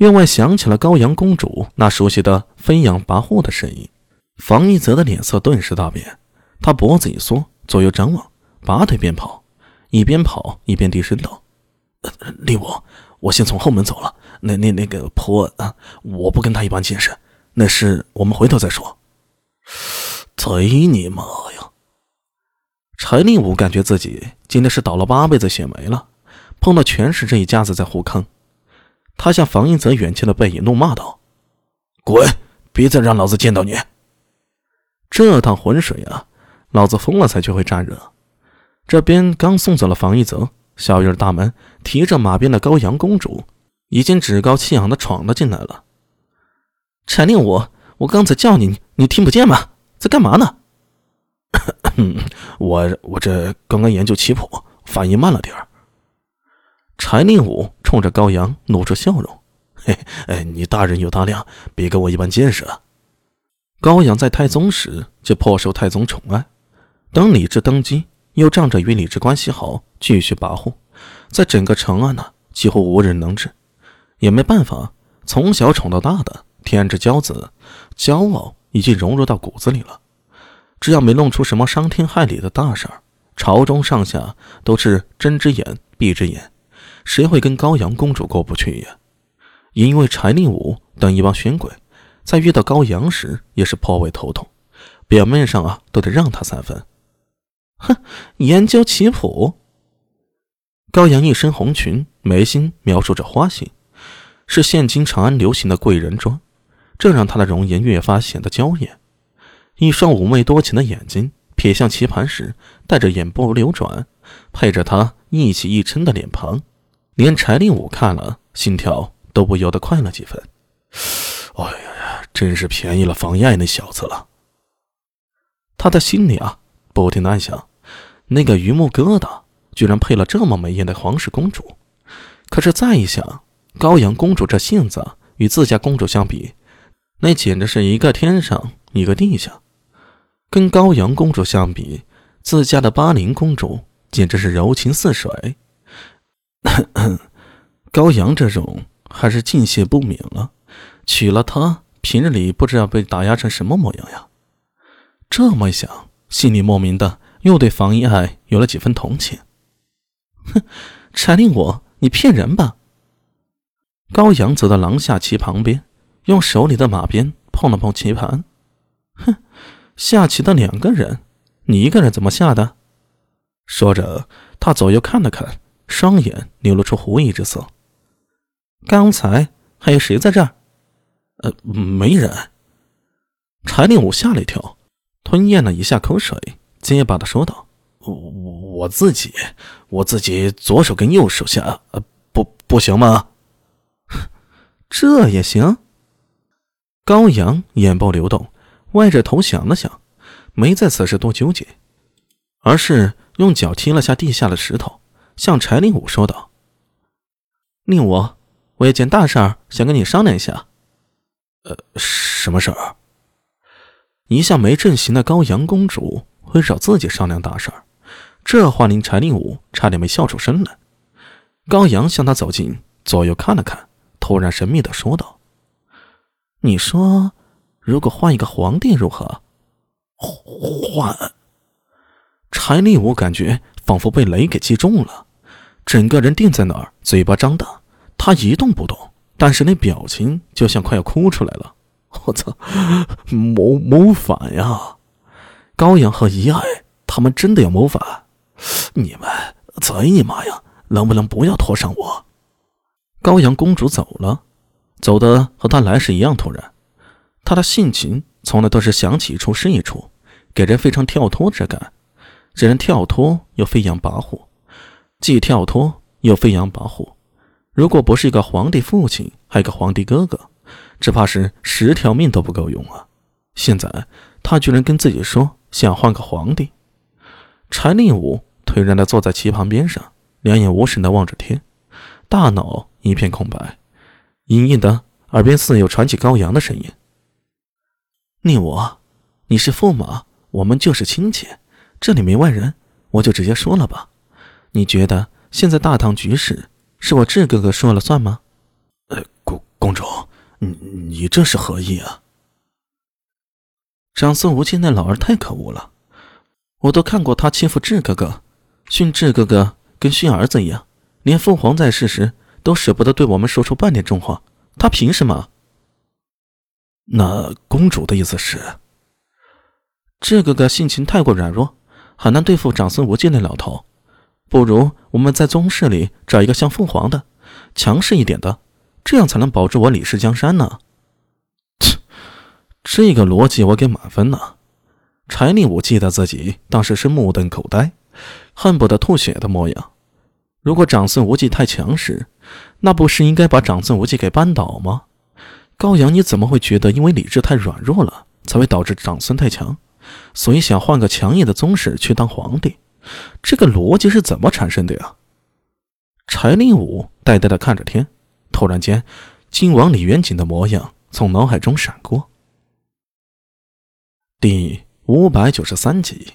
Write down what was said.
院外响起了高阳公主那熟悉的飞扬跋扈的声音。房一泽的脸色顿时大变，他脖子一缩，左右张望，拔腿便跑，一边跑一边低声道：“令武，我先从后门走了。那那那个婆啊，我不跟他一般见识，那事我们回头再说。”贼你妈呀！柴令武感觉自己今天是倒了八辈子血霉了，碰到全是这一家子在互坑。他向房一泽远去的背影怒骂道：“滚！别再让老子见到你！这趟浑水啊，老子疯了才学会站着。”这边刚送走了房一泽，小院大门提着马鞭的高阳公主已经趾高气扬的闯了进来了。柴令武，我刚才叫你，你听不见吗？在干嘛呢？我我这刚刚研究棋谱，反应慢了点儿。柴令武冲着高阳露出笑容：“ 嘿，哎，你大人有大量，别跟我一般见识啊。”高阳在太宗时就颇受太宗宠爱，等李治登基，又仗着与李治关系好，继续跋扈，在整个长安呢，几乎无人能治。也没办法，从小宠到大的天之骄子，骄傲已经融入到骨子里了。只要没弄出什么伤天害理的大事儿，朝中上下都是睁只眼闭只眼。谁会跟高阳公主过不去呀？因为柴令武等一帮玄鬼，在遇到高阳时也是颇为头痛。表面上啊，都得让他三分。哼，研究棋谱。高阳一身红裙，眉心描述着花心，是现今长安流行的贵人妆，这让他的容颜越发显得娇艳。一双妩媚多情的眼睛瞥向棋盘时，带着眼波流转，配着他一起一嗔的脸庞。连柴令武看了，心跳都不由得快了几分。哎呀呀，真是便宜了房爱那小子了。他的心里啊，不停的暗想：那个榆木疙瘩居然配了这么美艳的皇室公主。可是再一想，高阳公主这性子与自家公主相比，那简直是一个天上一个地下。跟高阳公主相比，自家的巴陵公主简直是柔情似水。高阳这种还是敬谢不敏了，娶了她，平日里不知道被打压成什么模样呀。这么一想，心里莫名的又对房一爱有了几分同情。哼，柴令武，你骗人吧！高阳走到廊下棋旁边，用手里的马鞭碰了碰棋盘。哼，下棋的两个人，你一个人怎么下的？说着，他左右看了看。双眼流露出狐疑之色。刚才还有谁在这儿？呃，没人。柴令武吓了一跳，吞咽了一下口水，结巴的说道：“我我自己，我自己左手跟右手下，呃，不不行吗？这也行。”高阳眼波流动，歪着头想了想，没在此时多纠结，而是用脚踢了下地下的石头。向柴令武说道：“令武，我有件大事儿想跟你商量一下。”“呃，什么事儿？”一向没正形的高阳公主会找自己商量大事儿，这话令柴令武差点没笑出声来。高阳向他走近，左右看了看，突然神秘的说道：“你说，如果换一个皇帝如何？”“换？”柴令武感觉仿佛被雷给击中了。整个人定在那儿，嘴巴张大，他一动不动，但是那表情就像快要哭出来了。我操，谋谋反呀！高阳和遗爱他们真的要谋反？你们贼你妈呀！能不能不要拖上我？高阳公主走了，走的和她来时一样突然。她的性情从来都是想起一处是一处，给人非常跳脱之感。这人跳脱又飞扬跋扈。既跳脱又飞扬跋扈，如果不是一个皇帝父亲，还有个皇帝哥哥，只怕是十条命都不够用啊！现在他居然跟自己说想换个皇帝。柴令武颓然地坐在棋盘边上，两眼无神地望着天，大脑一片空白。隐隐的耳边似有传起高阳的声音：“令武，你是驸马，我们就是亲戚，这里没外人，我就直接说了吧。”你觉得现在大唐局势是我智哥哥说了算吗？呃，公公主，你你这是何意啊？长孙无忌那老儿太可恶了，我都看过他欺负智哥哥，训智哥哥跟训儿子一样，连父皇在世时都舍不得对我们说出半点重话，他凭什么？那公主的意思是，智哥哥性情太过软弱，很难对付长孙无忌那老头，不如我们在宗室里找一个像凤凰的，强势一点的，这样才能保住我李氏江山呢。切，这个逻辑我给满分呢。柴令武记得自己当时是目瞪口呆，恨不得吐血的模样。如果长孙无忌太强势，那不是应该把长孙无忌给扳倒吗？高阳，你怎么会觉得因为李治太软弱了，才会导致长孙太强，所以想换个强硬的宗室去当皇帝？这个逻辑是怎么产生的呀？柴令武呆呆的看着天，突然间，晋王李元景的模样从脑海中闪过。第五百九十三集。